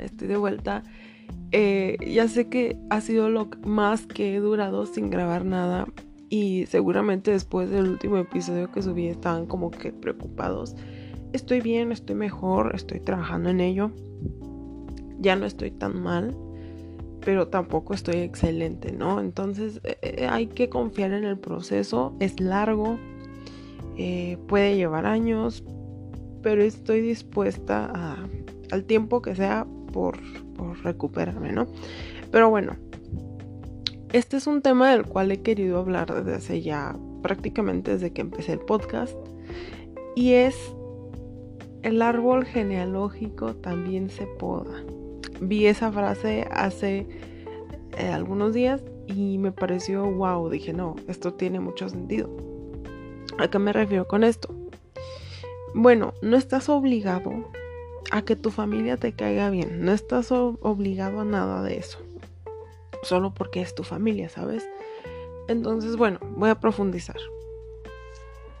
estoy de vuelta. Eh, ya sé que ha sido lo más que he durado sin grabar nada y seguramente después del último episodio que subí estaban como que preocupados. Estoy bien, estoy mejor, estoy trabajando en ello. Ya no estoy tan mal, pero tampoco estoy excelente, ¿no? Entonces eh, eh, hay que confiar en el proceso, es largo, puede llevar años, pero estoy dispuesta al tiempo que sea por, recuperarme, ¿no? Pero bueno, este es un tema del cual he querido hablar desde hace ya prácticamente desde que empecé el podcast y es el árbol genealógico también se poda. Vi esa frase hace eh, algunos días y me pareció wow, dije no, esto tiene mucho sentido. ¿A qué me refiero con esto? Bueno, no estás obligado a que tu familia te caiga bien. No estás obligado a nada de eso. Solo porque es tu familia, ¿sabes? Entonces, bueno, voy a profundizar.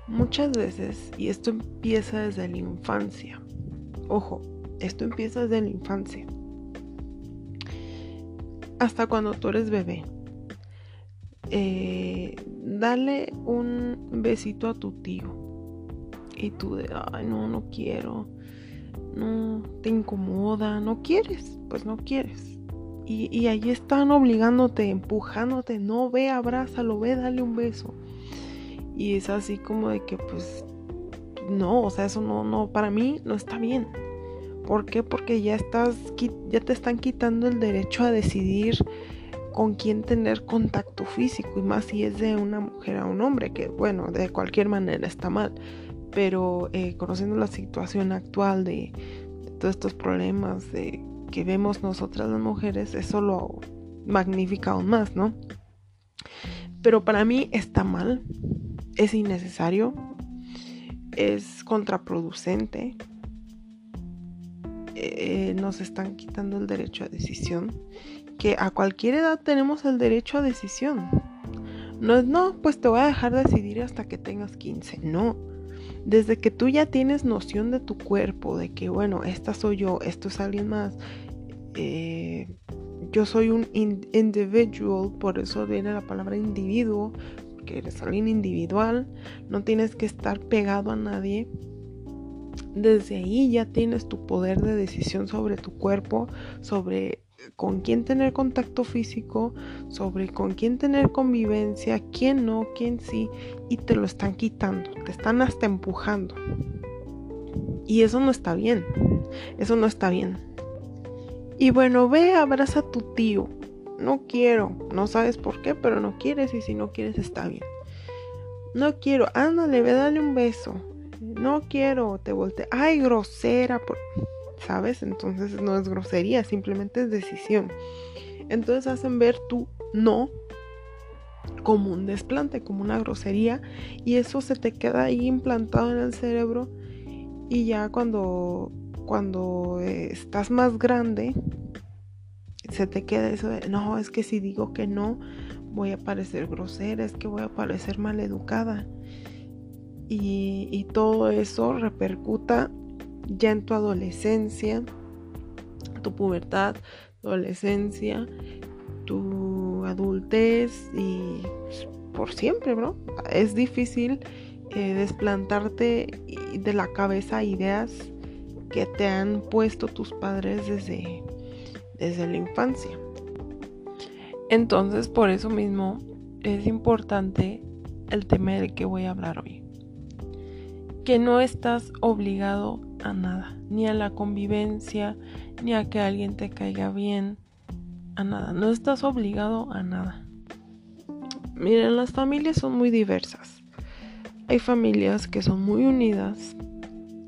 Muchas veces, y esto empieza desde la infancia. Ojo, esto empieza desde la infancia. Hasta cuando tú eres bebé. Eh, dale un besito a tu tío y tú de, ay, no, no quiero, no, te incomoda, no quieres, pues no quieres. Y, y ahí están obligándote, empujándote, no ve, abrázalo, ve, dale un beso. Y es así como de que, pues, no, o sea, eso no, no, para mí no está bien. ¿Por qué? Porque ya estás, ya te están quitando el derecho a decidir con quién tener contacto físico y más si es de una mujer a un hombre, que bueno, de cualquier manera está mal pero eh, conociendo la situación actual de, todos estos problemas de, que vemos nosotras las mujeres, eso lo magnifica aún más, ¿no? Pero para mí está mal, es innecesario, es contraproducente, eh, nos están quitando el derecho a decisión, que a cualquier edad tenemos el derecho a decisión. No es, no, pues te voy a dejar decidir hasta que tengas 15. No, desde que tú ya tienes noción de tu cuerpo, de que, bueno, esta soy yo, esto es alguien más, eh, yo soy un individual, por eso viene la palabra individuo, porque eres alguien individual, no tienes que estar pegado a nadie. Desde ahí ya tienes tu poder de decisión sobre tu cuerpo, sobre con quién tener contacto físico, sobre con quién tener convivencia, quién no, quién sí, y te lo están quitando, te están hasta empujando. Y eso no está bien, eso no está bien. Y bueno, ve, abraza a tu tío. No quiero, no sabes por qué, pero no quieres y si no quieres está bien. No quiero, ándale, ve, dale un beso. No quiero, te volteé. Ay, grosera. Por... ¿sabes? Entonces no es grosería, simplemente es decisión. Entonces hacen ver tu no como un desplante, como una grosería y eso se te queda ahí implantado en el cerebro y ya cuando cuando eh, estás más grande se te queda eso de no, es que si digo que no voy a parecer grosera, es que voy a parecer maleducada. Y, y todo eso repercuta ya en tu adolescencia, tu pubertad, adolescencia, tu adultez y por siempre, bro. Es difícil eh, desplantarte de la cabeza ideas que te han puesto tus padres desde, desde la infancia. Entonces, por eso mismo es importante el tema del que voy a hablar hoy. Que no estás obligado a nada, ni a la convivencia, ni a que alguien te caiga bien, a nada. No estás obligado a nada. Miren, las familias son muy diversas. Hay familias que son muy unidas,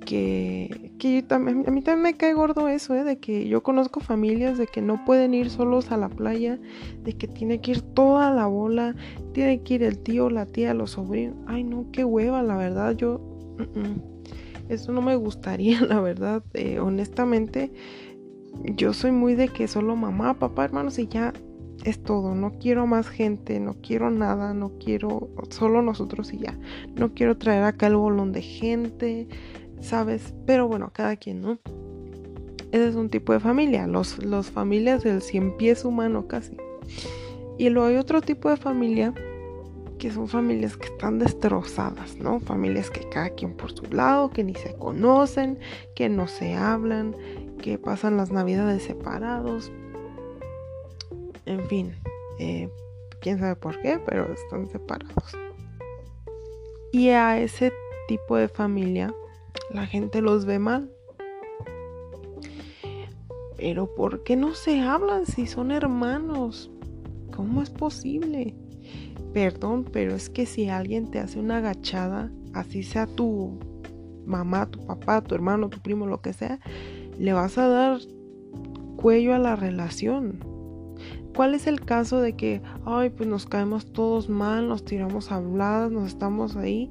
que, que también, a mí también me cae gordo eso, ¿eh? de que yo conozco familias de que no pueden ir solos a la playa, de que tiene que ir toda la bola, tiene que ir el tío, la tía, los sobrinos. Ay, no, qué hueva, la verdad, yo... Eso no me gustaría, la verdad. Eh, honestamente, yo soy muy de que solo mamá, papá, hermanos y ya es todo. No quiero más gente, no quiero nada, no quiero solo nosotros y ya. No quiero traer acá el bolón de gente, ¿sabes? Pero bueno, cada quien, ¿no? Ese es un tipo de familia, los, los familias del cien pies humano casi. Y luego hay otro tipo de familia que son familias que están destrozadas, ¿no? Familias que cada quien por su lado, que ni se conocen, que no se hablan, que pasan las navidades separados. En fin, eh, quién sabe por qué, pero están separados. Y a ese tipo de familia la gente los ve mal. Pero ¿por qué no se hablan si son hermanos? ¿Cómo es posible? Perdón, pero es que si alguien te hace una agachada, así sea tu mamá, tu papá, tu hermano, tu primo, lo que sea, le vas a dar cuello a la relación. ¿Cuál es el caso de que, ay, pues nos caemos todos mal, nos tiramos habladas, nos estamos ahí?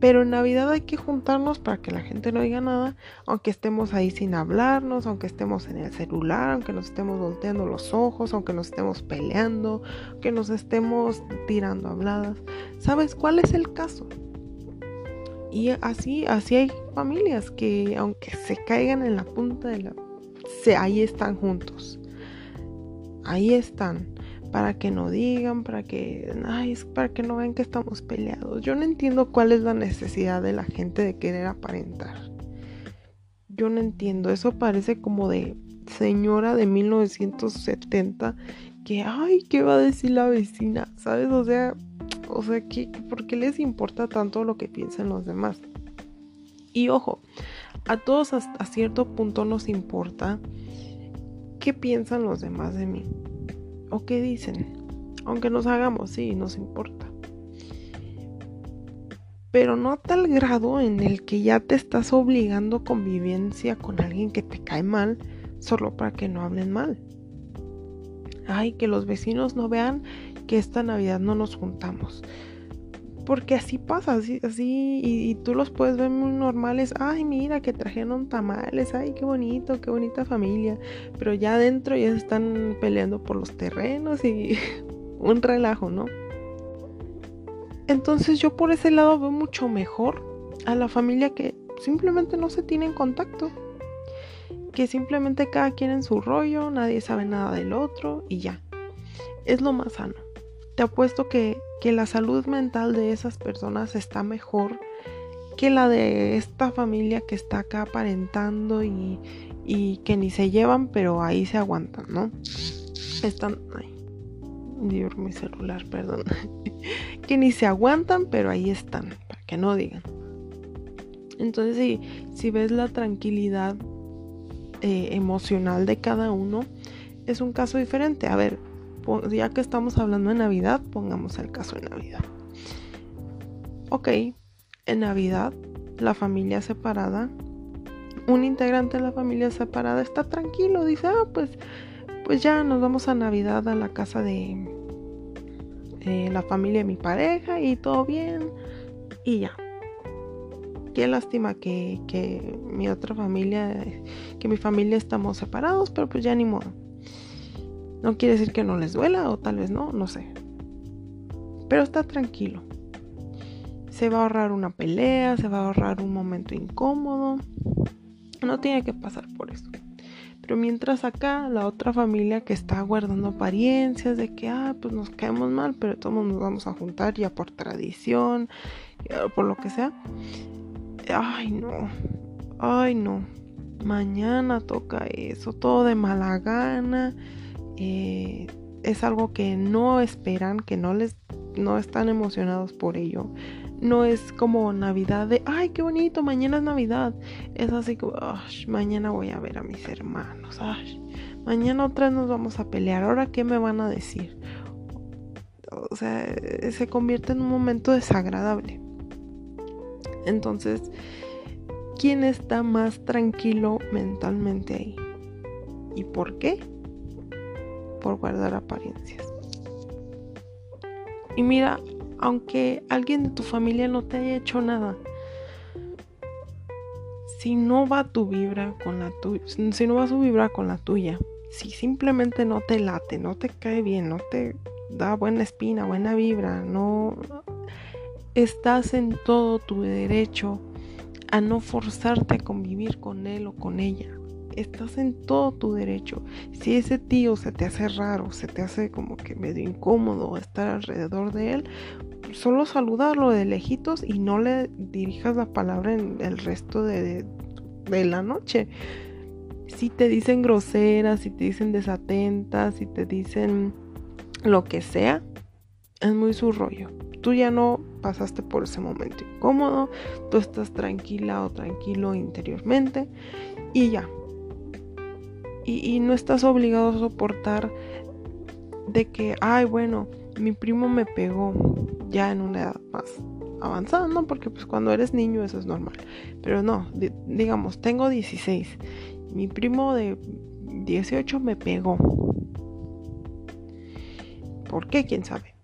Pero en Navidad hay que juntarnos para que la gente no diga nada, aunque estemos ahí sin hablarnos, aunque estemos en el celular, aunque nos estemos volteando los ojos, aunque nos estemos peleando, aunque nos estemos tirando habladas. ¿Sabes cuál es el caso? Y así, así hay familias que aunque se caigan en la punta de la... Ahí están juntos ahí están para que no digan, para que, ay, es para que no vean que estamos peleados. Yo no entiendo cuál es la necesidad de la gente de querer aparentar. Yo no entiendo, eso parece como de señora de 1970 que, ay, ¿qué va a decir la vecina? ¿Sabes? O sea, o sea, ¿qué, ¿por qué les importa tanto lo que piensan los demás? Y ojo, a todos hasta cierto punto nos importa qué piensan los demás de mí o qué dicen. Aunque nos hagamos, sí, nos importa. Pero no a tal grado en el que ya te estás obligando convivencia con alguien que te cae mal solo para que no hablen mal. Ay, que los vecinos no vean que esta Navidad no nos juntamos. Porque así pasa, así, así, y, tú los puedes ver muy normales. Ay, mira, que trajeron tamales, ay, qué bonito, qué bonita familia. Pero ya adentro ya están peleando por los terrenos y un relajo, ¿no? Entonces yo por ese lado veo mucho mejor a la familia que simplemente no se tiene en contacto. Que simplemente cada quien en su rollo, nadie sabe nada del otro y ya. Es lo más sano. Te apuesto que que la salud mental de esas personas está mejor que la de esta familia que está acá aparentando y, que ni se llevan, pero ahí se aguantan, ¿no? Están... Ay, Dios, mi celular, perdón. que ni se aguantan, pero ahí están, para que no digan. Entonces, si, si ves la tranquilidad eh, emocional de cada uno, es un caso diferente. A ver, ya que estamos hablando de Navidad, pongamos el caso de Navidad. Ok, en Navidad, la familia separada, un integrante de la familia separada está tranquilo, dice, ah, pues, pues ya nos vamos a Navidad a la casa de la familia de mi pareja y todo bien, y ya. Qué lástima que, que mi otra familia, que mi familia estamos separados, pero pues ya ni modo. No quiere decir que no les duela o tal vez no, no sé. Pero está tranquilo. Se va a ahorrar una pelea, se va a ahorrar un momento incómodo. No tiene que pasar por eso. Pero mientras acá la otra familia que está guardando apariencias de que, ah, pues nos caemos mal, pero todos nos vamos a juntar ya por tradición, por lo que sea. Ay, no. Ay, no. Mañana toca eso, todo de mala gana. Eh, es algo que no esperan, que no les no están emocionados por ello. No es como Navidad de, ay, qué bonito, mañana es Navidad. Es así como, mañana voy a ver a mis hermanos. mañana otra vez nos vamos a pelear. Ahora, ¿qué me van a decir? O sea, se convierte en un momento desagradable. Entonces, ¿quién está más tranquilo mentalmente ahí? ¿Y por qué? Por guardar apariencias. Y mira, aunque alguien de tu familia no te haya hecho nada, si no va tu vibra con la tuya, si no va su vibra con la tuya, si simplemente no te late, no te cae bien, no te da buena espina, buena vibra, no estás en todo tu derecho a no forzarte a convivir con él o con ella. Estás en todo tu derecho. Si ese tío se te hace raro, se te hace como que medio incómodo estar alrededor de él, solo saludarlo de lejitos y no le dirijas la palabra en el resto de, de la noche. Si te dicen groseras, si te dicen desatentas, si te dicen lo que sea, es muy su rollo. Tú ya no pasaste por ese momento incómodo, tú estás tranquila o tranquilo interiormente y ya. Y, no estás obligado a soportar de que, ay, bueno, mi primo me pegó ya en una edad más avanzada, ¿no? Porque pues cuando eres niño eso es normal. Pero no, digamos, tengo 16. Mi primo de 18 me pegó. ¿Por qué? ¿Quién sabe?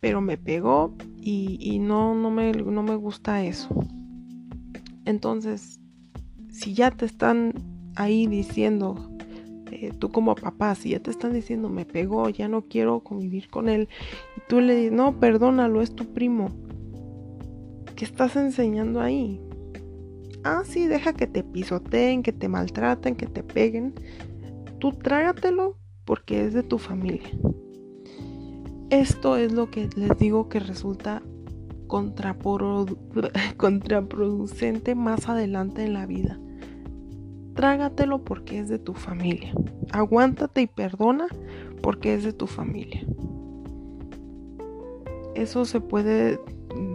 Pero me pegó y, no, no, me, no me gusta eso. Entonces, si ya te están ahí diciendo, tú como papá, si ya te están diciendo, me pegó, ya no quiero convivir con él, y tú le dices, no, perdónalo, es tu primo. ¿Qué estás enseñando ahí? Ah, sí, deja que te pisoteen, que te maltraten, que te peguen. Tú trágatelo porque es de tu familia. Esto es lo que les digo que resulta contraproducente más adelante en la vida. Trágatelo porque es de tu familia. Aguántate y perdona porque es de tu familia. Eso se puede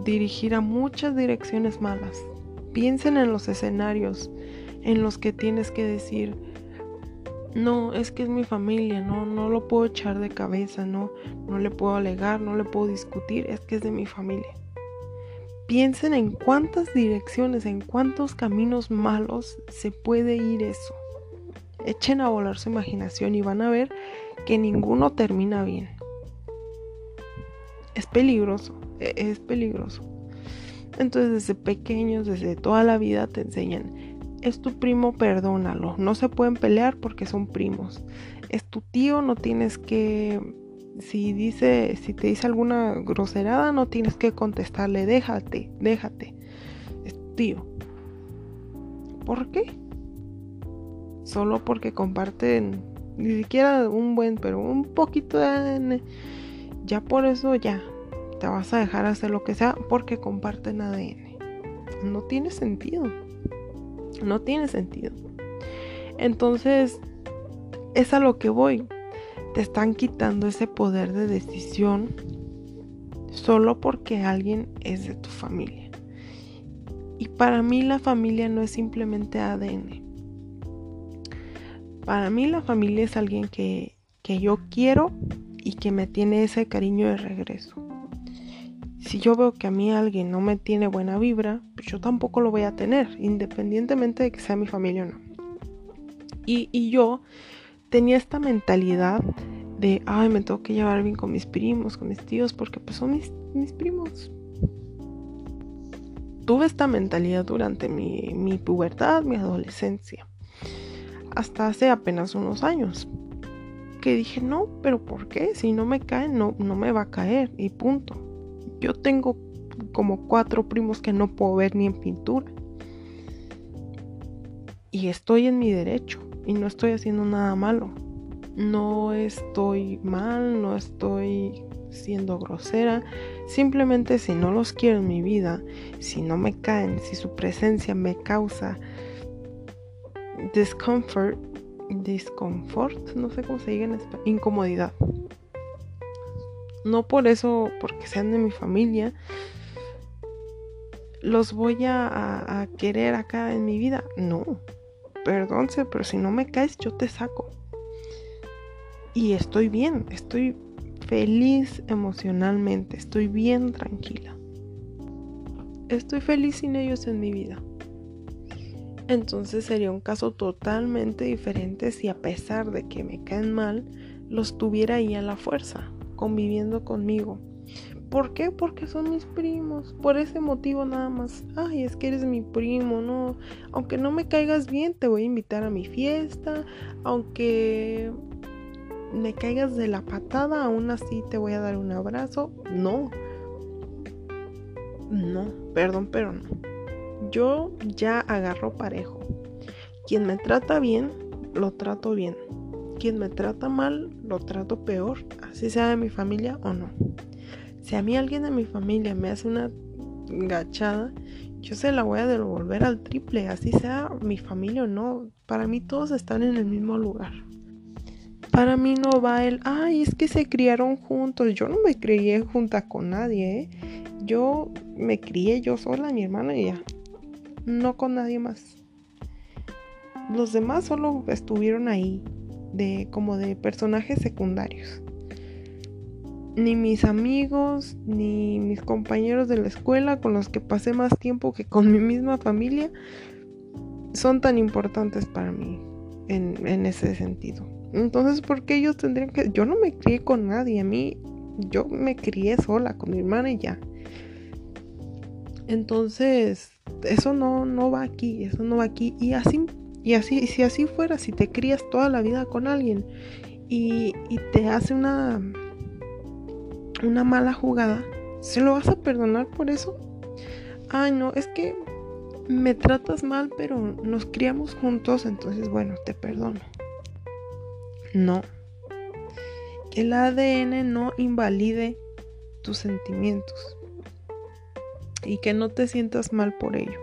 dirigir a muchas direcciones malas. Piensen en los escenarios en los que tienes que decir, no, es que es mi familia, no, no lo puedo echar de cabeza, no, no le puedo alegar, no le puedo discutir, es que es de mi familia. Piensen en cuántas direcciones, en cuántos caminos malos se puede ir eso. Echen a volar su imaginación y van a ver que ninguno termina bien. Es peligroso, e, es peligroso. Entonces desde pequeños, desde toda la vida te enseñan, es tu primo, perdónalo. No se pueden pelear porque son primos. Es tu tío, no tienes que si dice si te dice alguna groserada, no tienes que contestarle, déjate, déjate. Tío. ¿Por qué? Solo porque comparten ni siquiera un buen, pero un poquito de ADN. Ya por eso ya te vas a dejar hacer lo que sea porque comparten ADN. No tiene sentido. No tiene sentido. Entonces, es a lo que voy. Te están quitando ese poder de decisión solo porque alguien es de tu familia. Y para mí la familia no es simplemente ADN. Para mí la familia es alguien que, que yo quiero y que me tiene ese cariño de regreso. Si yo veo que a mí alguien no me tiene buena vibra, pues yo tampoco lo voy a tener, independientemente de que sea mi familia o no. Y, yo tenía esta mentalidad de, ay, me tengo que llevar bien con mis primos, con mis tíos, porque pues son mis, mis primos. Tuve esta mentalidad durante mi, mi pubertad, mi adolescencia, hasta hace apenas unos años que dije, no, pero ¿por qué? Si no me cae, no, no me va a caer y punto. Yo tengo como cuatro primos que no puedo ver ni en pintura. Y estoy en mi derecho y no estoy haciendo nada malo. No estoy mal, no estoy siendo grosera. Simplemente si no los quiero en mi vida, si no me caen, si su presencia me causa discomfort, discomfort, no sé cómo se diga en español, incomodidad. No por eso, porque sean de mi familia, los voy a, querer acá en mi vida. No, perdónse, pero si no me caes, yo te saco. Y estoy bien, estoy feliz emocionalmente, estoy bien tranquila. Estoy feliz sin ellos en mi vida. Entonces sería un caso totalmente diferente si a pesar de que me caen mal, los tuviera ahí a la fuerza conviviendo conmigo. ¿Por qué? Porque son mis primos. Por ese motivo nada más. Ay, es que eres mi primo, ¿no? Aunque no me caigas bien, te voy a invitar a mi fiesta. Aunque me caigas de la patada, aún así te voy a dar un abrazo. No. No, perdón, pero no. Yo ya agarro parejo. Quien me trata bien, lo trato bien. Quien me trata mal, lo trato peor, así sea de mi familia o no. Si a mí alguien de mi familia me hace una gachada, yo se la voy a devolver al triple, así sea mi familia o no. Para mí todos están en el mismo lugar. Para mí no va el, ay, es que se criaron juntos. Yo no me crié junta con nadie, ¿eh? Yo me crié yo sola, mi hermana y ya. No con nadie más. Los demás solo estuvieron ahí, de como de personajes secundarios. Ni mis amigos, ni mis compañeros de la escuela con los que pasé más tiempo que con mi misma familia son tan importantes para mí en, ese sentido. Entonces, ¿por qué ellos tendrían que.? Yo no me crié con nadie, a mí. Yo me crié sola con mi hermana y ya. Entonces, eso no, no va aquí, eso no va aquí. Y así, y así, si así fuera, si te crías toda la vida con alguien y, y te hace una, una mala jugada, ¿se lo vas a perdonar por eso? Ay, no, es que me tratas mal, pero nos criamos juntos, entonces bueno, te perdono. No. Que el ADN no invalide tus sentimientos. Y que no te sientas mal por ello.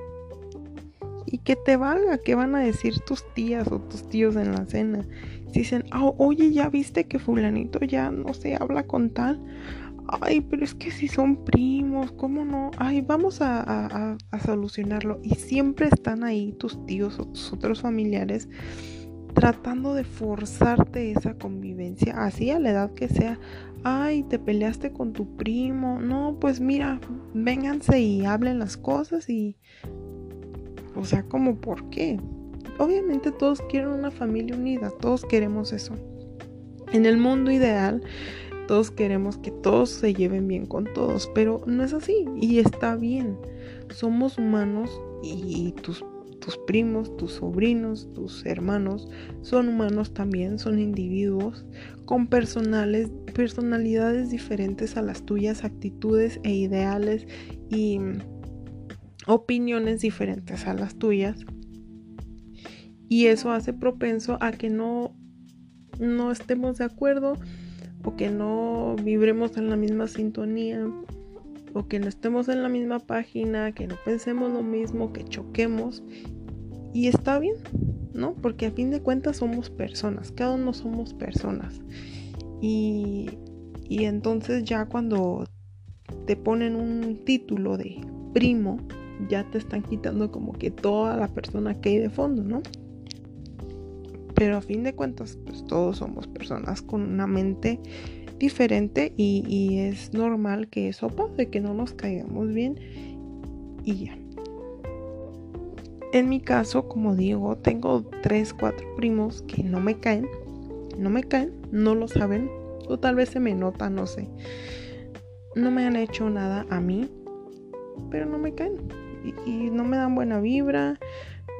Y que te valga qué van a decir tus tías o tus tíos en la cena. Si dicen, oh, oye, ya viste que fulanito ya no se habla con tal. Ay, pero es que si son primos, ¿cómo no? Ay, vamos a, a solucionarlo. Y siempre están ahí tus tíos o tus otros familiares tratando de forzarte esa convivencia, así a la edad que sea. Ay, te peleaste con tu primo. No, pues mira, vénganse y hablen las cosas y... O sea, como por qué? Obviamente todos quieren una familia unida, todos queremos eso. En el mundo ideal, todos queremos que todos se lleven bien con todos, pero no es así y está bien. Somos humanos y tus tus primos, tus sobrinos, tus hermanos son humanos también, son individuos con personales, personalidades diferentes a las tuyas, actitudes e ideales y opiniones diferentes a las tuyas. Y eso hace propenso a que no, no estemos de acuerdo o que no vibremos en la misma sintonía o que no estemos en la misma página, que no pensemos lo mismo, que choquemos y está bien, ¿no? Porque a fin de cuentas somos personas, cada uno somos personas. Y, y entonces ya cuando te ponen un título de primo, ya te están quitando como que toda la persona que hay de fondo, ¿no? Pero a fin de cuentas, pues todos somos personas con una mente diferente y, es normal que eso pase, que no nos caigamos bien y ya. En mi caso, como digo, tengo tres, cuatro primos que no me caen, no me caen, no lo saben, o tal vez se me nota, no sé. No me han hecho nada a mí, pero no me caen y, no me dan buena vibra,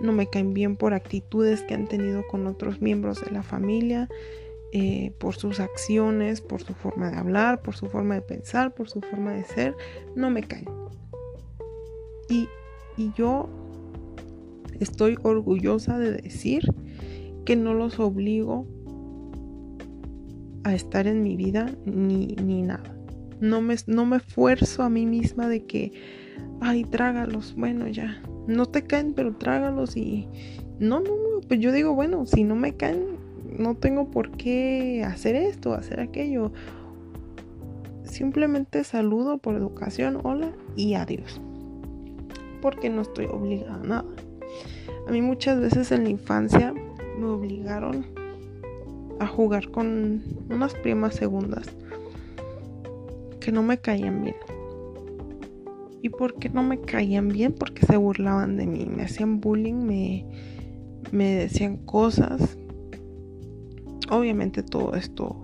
no me caen bien por actitudes que han tenido con otros miembros de la familia, eh, por sus acciones, por su forma de hablar, por su forma de pensar, por su forma de ser, no me caen. Y, y yo estoy orgullosa de decir que no los obligo a estar en mi vida ni, ni nada. No me, no me esfuerzo a mí misma de que, ay, trágalos, bueno, ya, no te caen, pero trágalos y... No, no, no, pues yo digo, bueno, si no me caen, no tengo por qué hacer esto, hacer aquello. Simplemente saludo por educación, hola y adiós. Porque no estoy obligada a nada. A mí muchas veces en la infancia me obligaron a jugar con unas primas segundas que no me caían bien. ¿Y por qué no me caían bien? Porque se burlaban de mí, me hacían bullying, me, me decían cosas. Obviamente todo esto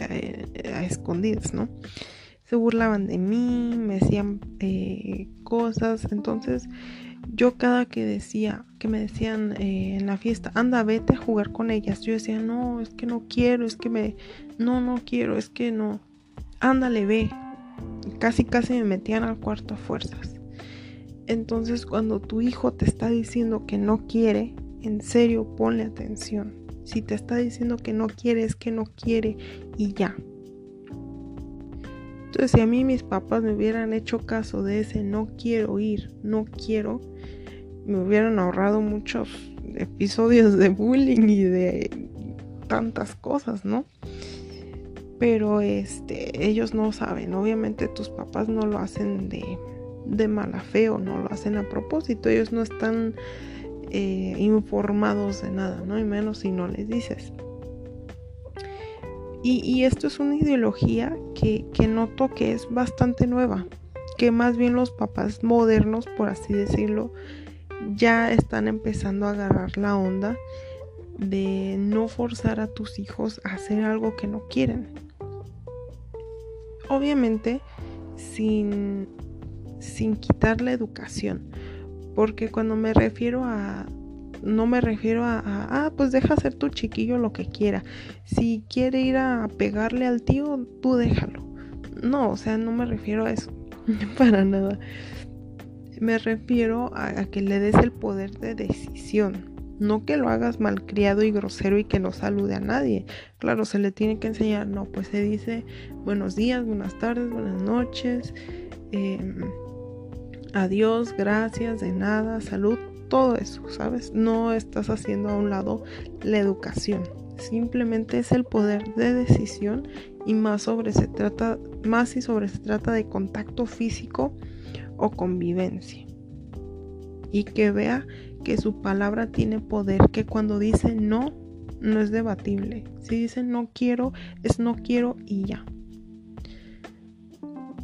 eh, a, escondidas, ¿no? Se burlaban de mí, me decían eh, cosas. Entonces yo cada que decía, que me decían eh, en la fiesta, anda, vete a jugar con ellas, yo decía, no, es que no quiero, es que me, no, no quiero, es que no, ándale, ve. Casi, casi me metían al cuarto a fuerzas. Entonces, cuando tu hijo te está diciendo que no quiere, en serio, ponle atención. Si te está diciendo que no quiere, es que no quiere y ya. Entonces, si a mí mis papás me hubieran hecho caso de ese no quiero ir, no quiero, me hubieran ahorrado muchos episodios de bullying y de tantas cosas, ¿no? Pero este, ellos no saben, obviamente tus papás no lo hacen de, de mala fe o no lo hacen a propósito, ellos no están eh, informados de nada, ¿no? Y menos si no les dices. Y, esto es una ideología que, que noto que es bastante nueva, que más bien los papás modernos, por así decirlo, ya están empezando a agarrar la onda de no forzar a tus hijos a hacer algo que no quieren. Obviamente sin, sin quitar la educación. Porque cuando me refiero a... No me refiero a, a, ah, pues deja hacer tu chiquillo lo que quiera. Si quiere ir a pegarle al tío, tú déjalo. No, o sea, no me refiero a eso. Para nada. Me refiero a, que le des el poder de decisión. No que lo hagas malcriado y grosero y que no salude a nadie. Claro, se le tiene que enseñar. No, pues se dice buenos días, buenas tardes, buenas noches. Em, adiós, gracias, de nada, salud, todo eso, ¿sabes? No estás haciendo a un lado la educación. Simplemente es el poder de decisión y más sobre se trata, más si sobre se trata de contacto físico o convivencia. Y que vea que su palabra tiene poder, que cuando dice no, no es debatible. Si dice no quiero, es no quiero y ya.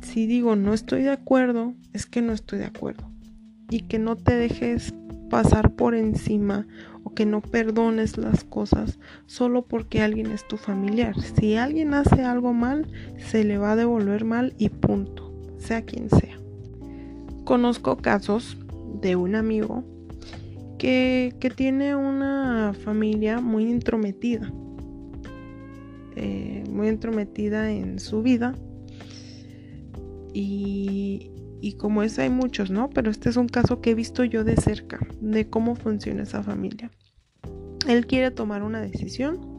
Si digo no estoy de acuerdo, es que no estoy de acuerdo. Y que no te dejes pasar por encima o que no perdones las cosas solo porque alguien es tu familiar. Si alguien hace algo mal, se le va a devolver mal y punto, sea quien sea. Conozco casos de un amigo que, tiene una familia muy intrometida, eh, muy intrometida en su vida. Y, y como es hay muchos, ¿no? Pero este es un caso que he visto yo de cerca, de cómo funciona esa familia. Él quiere tomar una decisión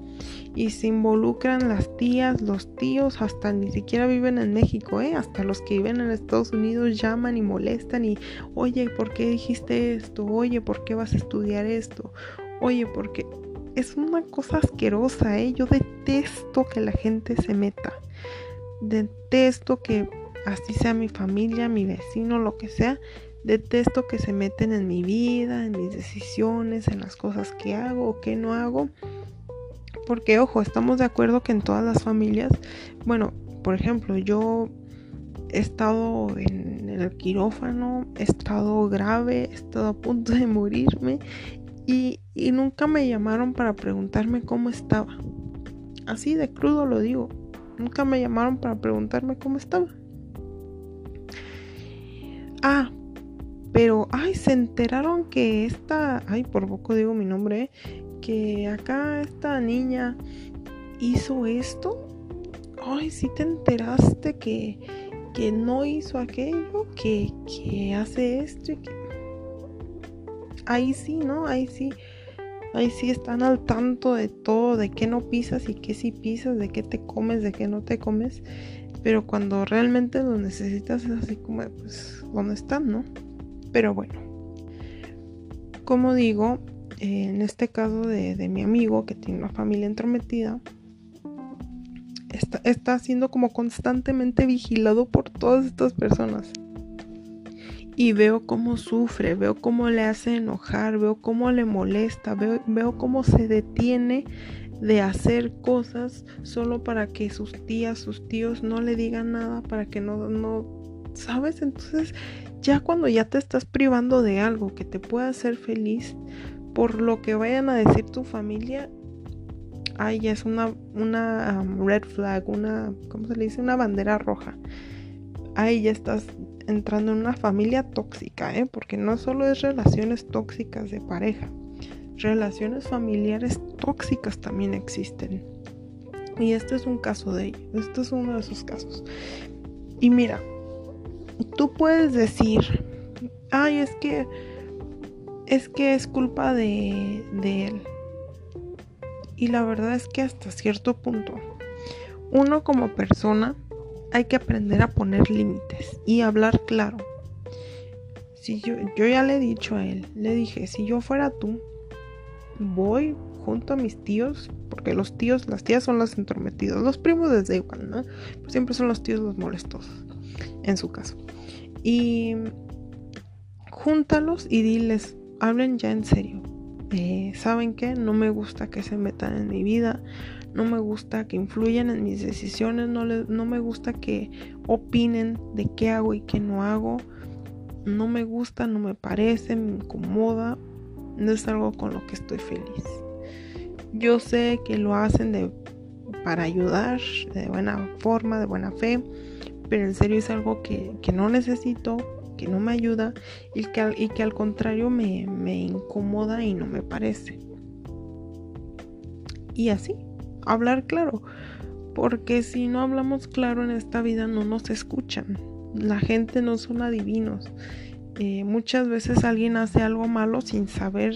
y se involucran las tías, los tíos, hasta ni siquiera viven en México, ¿eh? hasta los que viven en Estados Unidos llaman y molestan y, oye, ¿por qué dijiste esto? Oye, ¿por qué vas a estudiar esto? Oye, porque es una cosa asquerosa, ¿eh? Yo detesto que la gente se meta. Detesto que así sea mi familia, mi vecino, lo que sea. Detesto que se meten en mi vida, en mis decisiones, en las cosas que hago o que no hago. Porque, ojo, estamos de acuerdo que en todas las familias, bueno, por ejemplo, yo he estado en el quirófano, he estado grave, he estado a punto de morirme y, y nunca me llamaron para preguntarme cómo estaba. Así de crudo lo digo. Nunca me llamaron para preguntarme cómo estaba. Ah, pero, ay, se enteraron que esta, ay, por poco digo mi nombre, que acá esta niña hizo esto. Ay, si te enteraste que, que no hizo aquello, que, que hace esto y que... Ahí sí, ¿no? Ahí sí. Ahí sí están al tanto de todo, de qué no pisas y qué sí pisas, de qué te comes, de qué no te comes. Pero cuando realmente lo necesitas es así como, pues, ¿dónde están, no? Pero bueno. Como digo, en este caso de, mi amigo que tiene una familia entrometida, está, está siendo como constantemente vigilado por todas estas personas. Y veo cómo sufre, veo cómo le hace enojar, veo cómo le molesta, veo, veo cómo se detiene de hacer cosas solo para que sus tías, sus tíos no le digan nada, para que no, no, ¿sabes? Entonces ya cuando ya te estás privando de algo que te pueda hacer feliz, por lo que vayan a decir tu familia, ya es una, una red flag, una, ¿cómo se le dice? Una bandera roja. Ahí ya estás entrando en una familia tóxica, ¿eh? Porque no solo es relaciones tóxicas de pareja, relaciones familiares tóxicas también existen. Y este es un caso de ello, este es uno de esos casos. Y mira, tú puedes decir, ay, es que es que es culpa de, de él. Y la verdad es que hasta cierto punto, uno como persona hay que aprender a poner límites y hablar claro. Si yo, yo ya le he dicho a él, le dije, si yo fuera tú, voy junto a mis tíos, porque los tíos, las tías son los entrometidos, los primos desde igual, ¿no? Siempre son los tíos los molestosos, en su caso. Y júntalos y diles, hablen ya en serio. Eh, ¿Saben qué? No me gusta que se metan en mi vida, no me gusta que influyan en mis decisiones, no, no me gusta que opinen de qué hago y qué no hago. No me gusta, no me parece, me incomoda, no es algo con lo que estoy feliz. Yo sé que lo hacen de, para ayudar, de buena forma, de buena fe, pero en serio es algo que, no necesito, que no me ayuda y que, al contrario me, incomoda y no me parece. Y así, hablar claro, porque si no hablamos claro en esta vida no nos escuchan. La gente no son adivinos. Eh, muchas veces alguien hace algo malo sin saber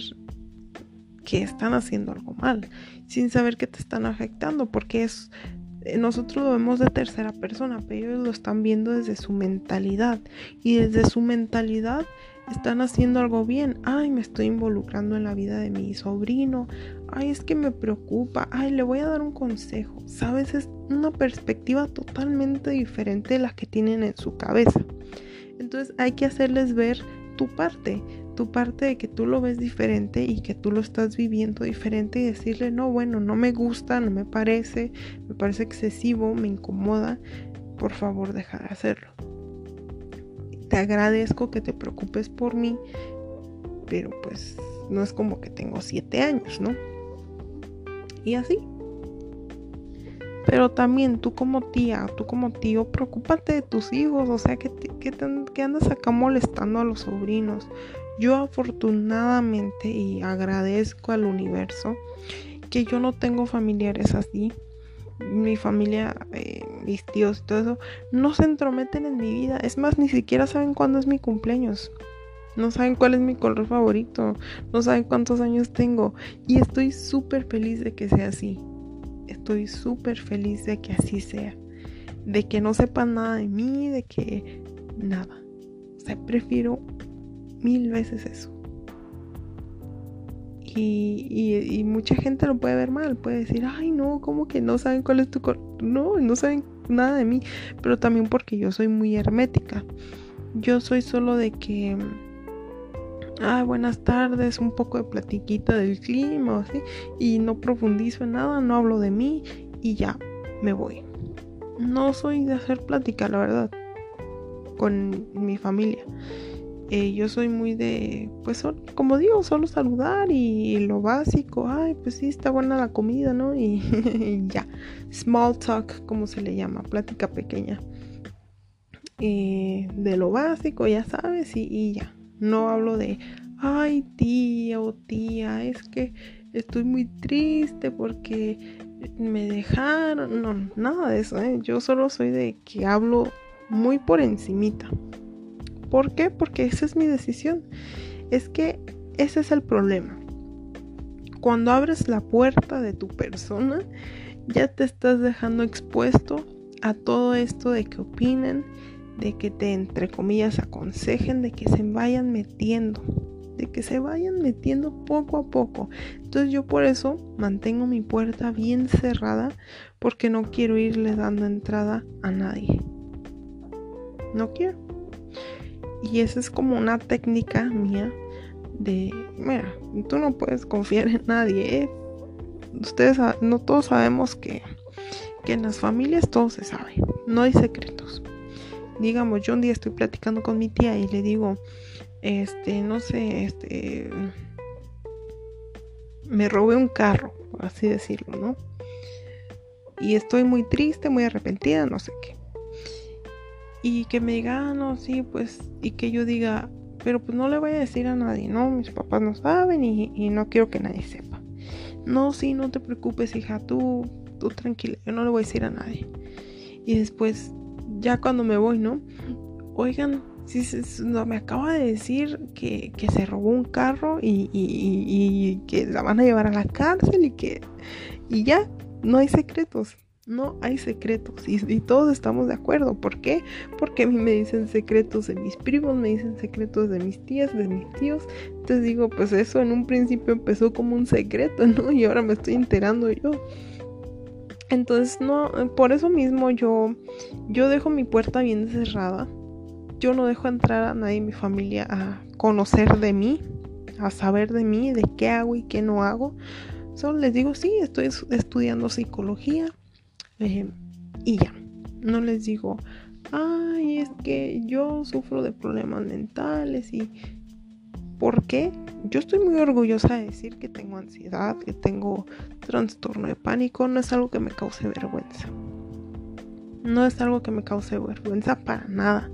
que están haciendo algo mal, sin saber que te están afectando, porque es nosotros lo vemos de tercera persona, pero ellos lo están viendo desde su mentalidad y desde su mentalidad están haciendo algo bien. Ay, me estoy involucrando en la vida de mi sobrino. Ay, es que me preocupa. Ay, le voy a dar un consejo. Sabes, es una perspectiva totalmente diferente de la que tienen en su cabeza. Entonces hay que hacerles ver tu parte, tu parte de que tú lo ves diferente y que tú lo estás viviendo diferente y decirle, no, bueno, no me gusta, no me parece, me parece excesivo, me incomoda, por favor deja de hacerlo. Te agradezco que te preocupes por mí, pero pues no es como que tengo siete años, ¿no? Y así. Pero también tú como tía, tú como tío, preocúpate de tus hijos, o sea, que, que, andas acá molestando a los sobrinos. Yo afortunadamente y agradezco al universo que yo no tengo familiares así. Mi familia, eh, mis tíos y todo eso, no se entrometen en mi vida. Es más, ni siquiera saben cuándo es mi cumpleaños. No saben cuál es mi color favorito. No saben cuántos años tengo. Y estoy súper feliz de que sea así estoy súper feliz de que así sea. De que no sepan nada de mí, de que nada. O sea, prefiero mil veces eso. Y, mucha gente lo puede ver mal, puede decir, ay no, como que no saben cuál es tu. No, no saben nada de mí, pero también porque yo soy muy hermética. Yo soy solo de que ah, buenas tardes, un poco de platiquita del clima o así, y no profundizo en nada, no hablo de mí y ya me voy. No soy de hacer plática, la verdad, con mi familia. Eh, yo soy muy de, pues, como digo, solo saludar y, lo básico. Ay, pues sí, está buena la comida, ¿no? Y, ya. Small talk, como se le llama, plática pequeña. Eh, de lo básico, ya sabes, y ya. No hablo de, ay tía o tía, es que estoy muy triste porque me dejaron. No, nada de eso. ¿eh? Yo solo soy de que hablo muy por encimita. ¿Por qué? Porque esa es mi decisión. Es que ese es el problema. Cuando abres la puerta de tu persona, ya te estás dejando expuesto a todo esto de que opinen, de que te, entre comillas, aconsejen, de que se vayan metiendo, de que se vayan metiendo poco a poco. Entonces yo por eso mantengo mi puerta bien cerrada porque no quiero irle dando entrada a nadie. No quiero. Y esa es como una técnica mía de, mira, tú no puedes confiar en nadie. ¿eh? Ustedes, no todos sabemos que, que en las familias todo se sabe. No hay secretos digamos, yo un día estoy platicando con mi tía y le digo, este, no sé, este, me robé un carro, así decirlo, ¿no? Y estoy muy triste, muy arrepentida, no sé qué. Y que me diga, ah, no, sí, pues, y que yo diga, pero pues no le voy a decir a nadie, ¿no? Mis papás no saben y, y no quiero que nadie sepa. No, sí, no te preocupes, hija, tú, tú tranquila, yo no le voy a decir a nadie. Y después ya cuando me voy, ¿no? Oigan, si me acaba de decir que, se robó un carro y, que la van a llevar a la cárcel y que y ya no hay secretos no hay secretos y, todos estamos de acuerdo. ¿Por qué? Porque a mí me dicen secretos de mis primos, me dicen secretos de mis tías, de mis tíos. Entonces digo, pues eso en un principio empezó como un secreto, ¿no? Y ahora me estoy enterando yo. Entonces, no, por eso mismo yo, yo dejo mi puerta bien cerrada. Yo no dejo entrar a nadie en mi familia a conocer de mí, a saber de mí, de qué hago y qué no hago. Solo les digo, sí, estoy estudiando psicología eh, y ya. No les digo, ay, es que yo sufro de problemas mentales y ¿Por qué? Yo estoy muy orgullosa de decir que tengo ansiedad, que tengo trastorno de pánico. No es algo que me cause vergüenza. No es algo que me cause vergüenza para nada.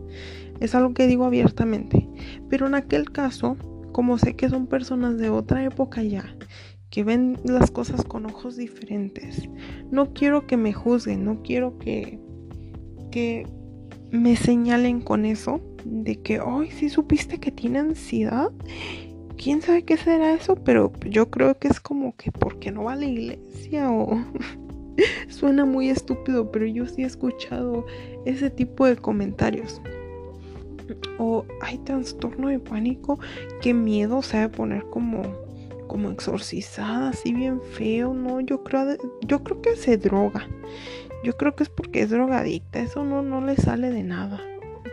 Es algo que digo abiertamente. Pero en aquel caso, como sé que son personas de otra época ya, que ven las cosas con ojos diferentes, no quiero que me juzguen, no quiero que, que me señalen con eso de que, hoy si supiste que tiene ansiedad. ¿Quién sabe qué será eso? Pero yo creo que es como que porque no va a la iglesia o... Suena muy estúpido, pero yo sí he escuchado ese tipo de comentarios. O hay trastorno de pánico, qué miedo se a poner como como exorcizada, así bien feo, no, yo creo yo creo que se droga. Yo creo que es porque es drogadicta, eso no no le sale de nada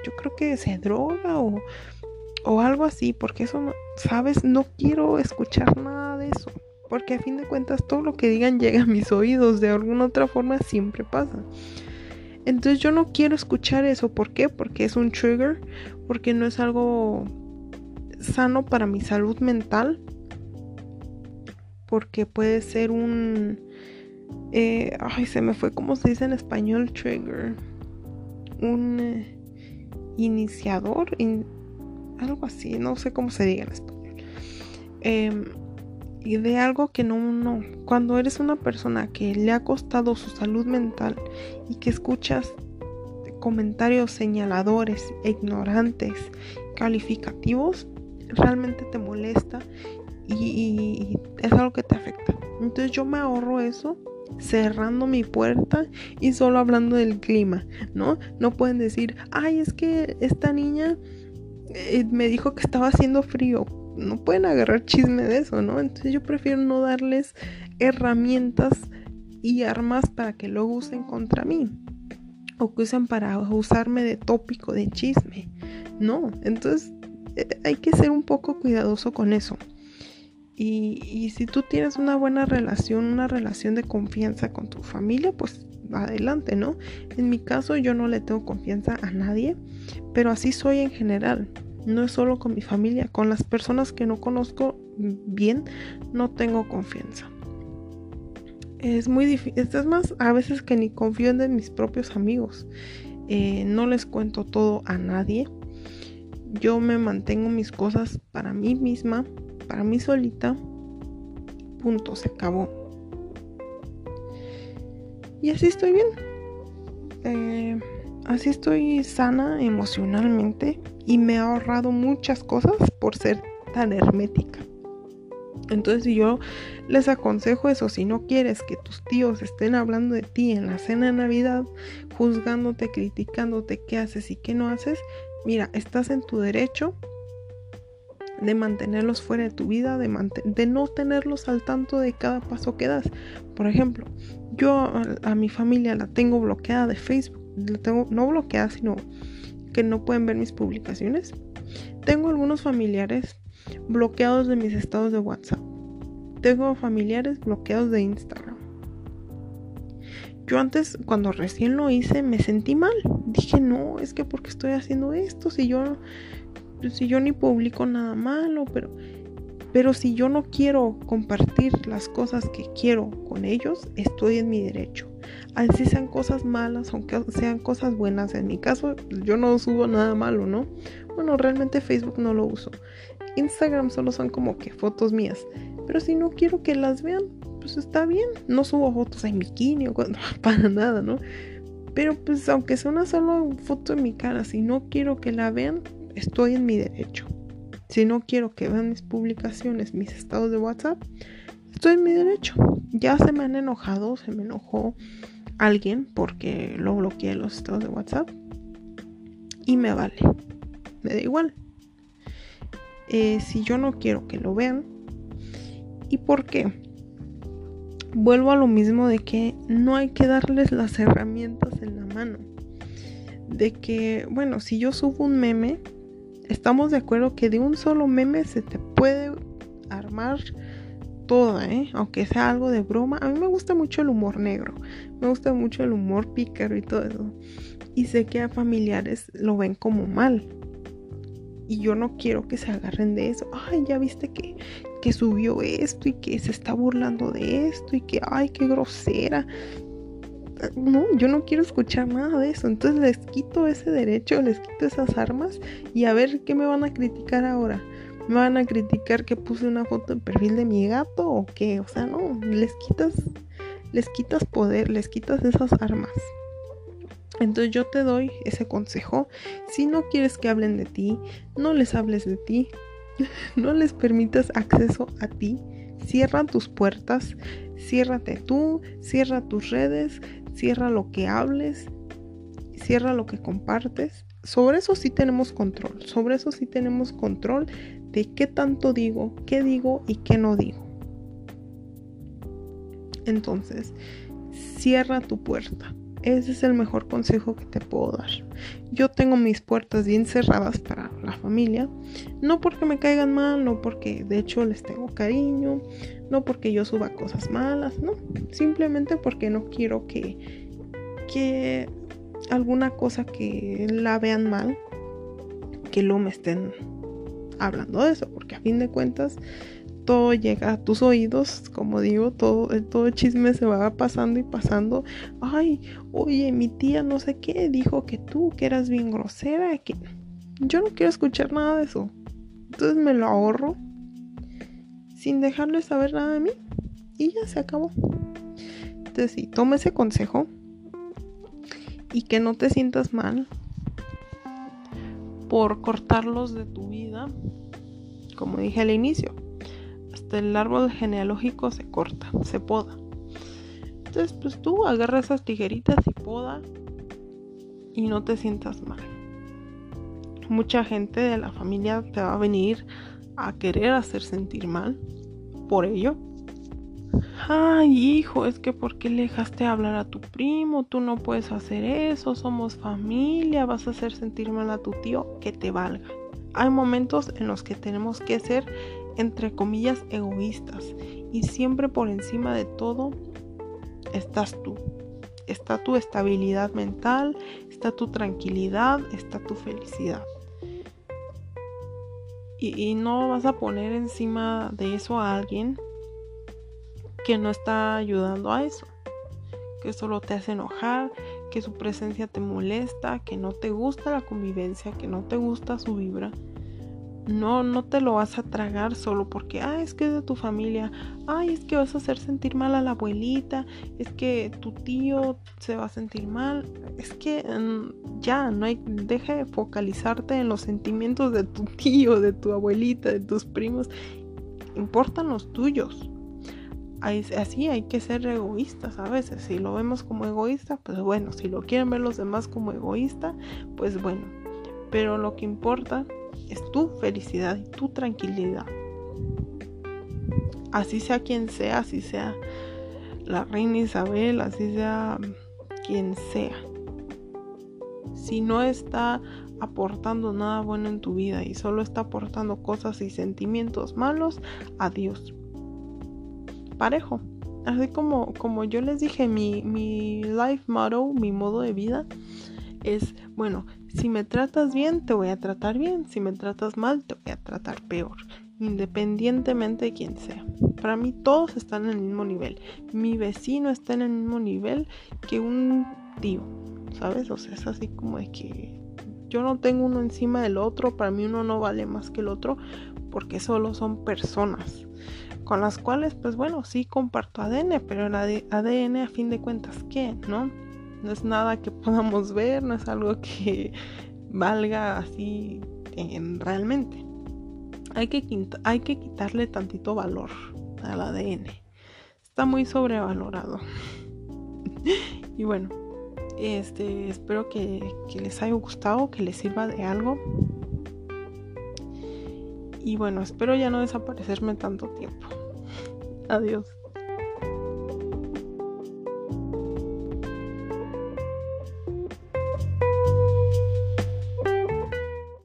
yo creo que se droga o, o algo así, porque eso, no, ¿sabes? No quiero escuchar nada de eso, porque a fin de cuentas todo lo que digan llega a mis oídos, de alguna otra forma siempre pasa. Entonces yo no quiero escuchar eso, ¿por qué? Porque es un trigger, porque no es algo sano para mi salud mental, porque puede ser un... Eh, ay, se me fue, ¿cómo se dice en español trigger? Un... Eh, iniciador, algo así, no sé cómo se diga en español. Em, y de algo que no, no, cuando eres una persona que le ha costado su salud mental y que escuchas comentarios señaladores, ignorantes, calificativos, realmente te molesta y, es algo que te afecta. Entonces yo me ahorro eso cerrando mi puerta y solo hablando del clima, ¿no? No pueden decir, ay, es que esta niña eh, me dijo que estaba haciendo frío. No pueden agarrar chisme de eso, ¿no? Entonces yo prefiero no darles herramientas y armas para que luego usen contra mí. O que usen para usarme de tópico, de chisme. No, entonces eh, hay que ser un poco cuidadoso con eso. Y, si tú tienes una buena relación, una relación de confianza con tu familia, pues adelante, ¿no? En mi caso yo no le tengo confianza a nadie, pero así soy en general. No es solo con mi familia, con las personas que no conozco bien, no tengo confianza. Es muy difícil, es más, a veces que ni confío en mis propios amigos. Eh, no les cuento todo a nadie. Yo me mantengo mis cosas para mí misma para mí solita. Punto, se acabó. Y así estoy bien. Eh, así estoy sana emocionalmente y me ha ahorrado muchas cosas por ser tan hermética. Entonces si yo les aconsejo eso, si no quieres que tus tíos estén hablando de ti en la cena de Navidad, juzgándote, criticándote qué haces y qué no haces, mira, estás en tu derecho de mantenerlos fuera de tu vida, de, de no tenerlos al tanto de cada paso que das. Por ejemplo, yo a, mi familia la tengo bloqueada de Facebook, la tengo no bloqueada, sino que no pueden ver mis publicaciones. Tengo algunos familiares bloqueados de mis estados de WhatsApp. Tengo familiares bloqueados de Instagram. Yo antes, cuando recién lo hice, me sentí mal. Dije, no, es que porque estoy haciendo esto, si yo si yo ni publico nada malo, pero, pero si yo no quiero compartir las cosas que quiero con ellos, estoy en mi derecho. Así sean cosas malas, aunque sean cosas buenas. En mi caso, yo no subo nada malo, ¿no? Bueno, realmente Facebook no lo uso. Instagram solo son como que fotos mías. Pero si no quiero que las vean, pues está bien. No subo fotos en bikini o para nada, ¿no? Pero pues aunque sea una sola foto en mi cara, si no quiero que la vean, estoy en mi derecho. Si no quiero que vean mis publicaciones, mis estados de WhatsApp, estoy en mi derecho. Ya se me han enojado, se me enojó alguien porque lo bloqueé los estados de WhatsApp. Y me vale. Me da igual. Eh, si yo no quiero que lo vean. ¿Y por qué? Vuelvo a lo mismo de que no hay que darles las herramientas en la mano. De que, bueno, si yo subo un meme, estamos de acuerdo que de un solo meme se te puede armar toda, ¿eh? aunque sea algo de broma. A mí me gusta mucho el humor negro, me gusta mucho el humor pícaro y todo eso. Y sé que a familiares lo ven como mal. Y yo no quiero que se agarren de eso. Ay, ya viste que, que subió esto y que se está burlando de esto y que, ay, qué grosera no, yo no quiero escuchar nada de eso. Entonces les quito ese derecho, les quito esas armas y a ver qué me van a criticar ahora. ¿Me van a criticar que puse una foto en perfil de mi gato o qué? O sea, no, les quitas, les quitas poder, les quitas esas armas. Entonces yo te doy ese consejo. Si no quieres que hablen de ti, no les hables de ti. No les permitas acceso a ti. Cierra tus puertas, ciérrate tú, cierra tus redes, cierra lo que hables, cierra lo que compartes. Sobre eso sí tenemos control, sobre eso sí tenemos control de qué tanto digo, qué digo y qué no digo. Entonces, cierra tu puerta. Ese es el mejor consejo que te puedo dar. Yo tengo mis puertas bien cerradas para la familia. No porque me caigan mal, no porque de hecho les tengo cariño, no porque yo suba cosas malas, no. Simplemente porque no quiero que, que alguna cosa que la vean mal, que luego me estén hablando de eso. Porque a fin de cuentas, todo llega a tus oídos, como digo, todo, todo chisme se va pasando y pasando. Ay, oye, mi tía no sé qué dijo que tú, que eras bien grosera, que yo no quiero escuchar nada de eso. Entonces me lo ahorro sin dejarle saber nada de mí y ya se acabó. Entonces sí, toma ese consejo y que no te sientas mal por cortarlos de tu vida, como dije al inicio el árbol genealógico se corta, se poda. Entonces, pues tú agarras esas tijeritas y poda y no te sientas mal. Mucha gente de la familia te va a venir a querer hacer sentir mal por ello. Ay, hijo, es que ¿por qué le dejaste hablar a tu primo? Tú no puedes hacer eso, somos familia, vas a hacer sentir mal a tu tío, que te valga. Hay momentos en los que tenemos que ser entre comillas, egoístas. Y siempre por encima de todo estás tú. Está tu estabilidad mental, está tu tranquilidad, está tu felicidad. Y, no vas a poner encima de eso a alguien que no está ayudando a eso. Que solo te hace enojar, que su presencia te molesta, que no te gusta la convivencia, que no te gusta su vibra no, no te lo vas a tragar solo porque, ah, es que es de tu familia, ay, es que vas a hacer sentir mal a la abuelita, es que tu tío se va a sentir mal, es que mm, ya, no hay, deja de focalizarte en los sentimientos de tu tío, de tu abuelita, de tus primos, importan los tuyos. Así hay que ser egoístas a veces. Si lo vemos como egoísta, pues bueno, si lo quieren ver los demás como egoísta, pues bueno. Pero lo que importa es tu felicidad y tu tranquilidad. Así sea quien sea, así sea la reina Isabel, así sea quien sea. Si no está aportando nada bueno en tu vida y solo está aportando cosas y sentimientos malos, adiós. Parejo. Así como, como yo les dije, mi, mi life motto, mi modo de vida es, bueno, si me tratas bien, te voy a tratar bien. Si me tratas mal, te voy a tratar peor. Independientemente de quién sea. Para mí todos están en el mismo nivel. Mi vecino está en el mismo nivel que un tío. ¿Sabes? O sea, es así como de que yo no tengo uno encima del otro. Para mí uno no vale más que el otro. Porque solo son personas. Con las cuales, pues bueno, sí comparto ADN. Pero el ADN a fin de cuentas, ¿qué? ¿No? No es nada que podamos ver, no es algo que valga así realmente. Hay que, hay que quitarle tantito valor al ADN. Está muy sobrevalorado. y bueno, este, espero que, que les haya gustado, que les sirva de algo. Y bueno, espero ya no desaparecerme tanto tiempo. Adiós.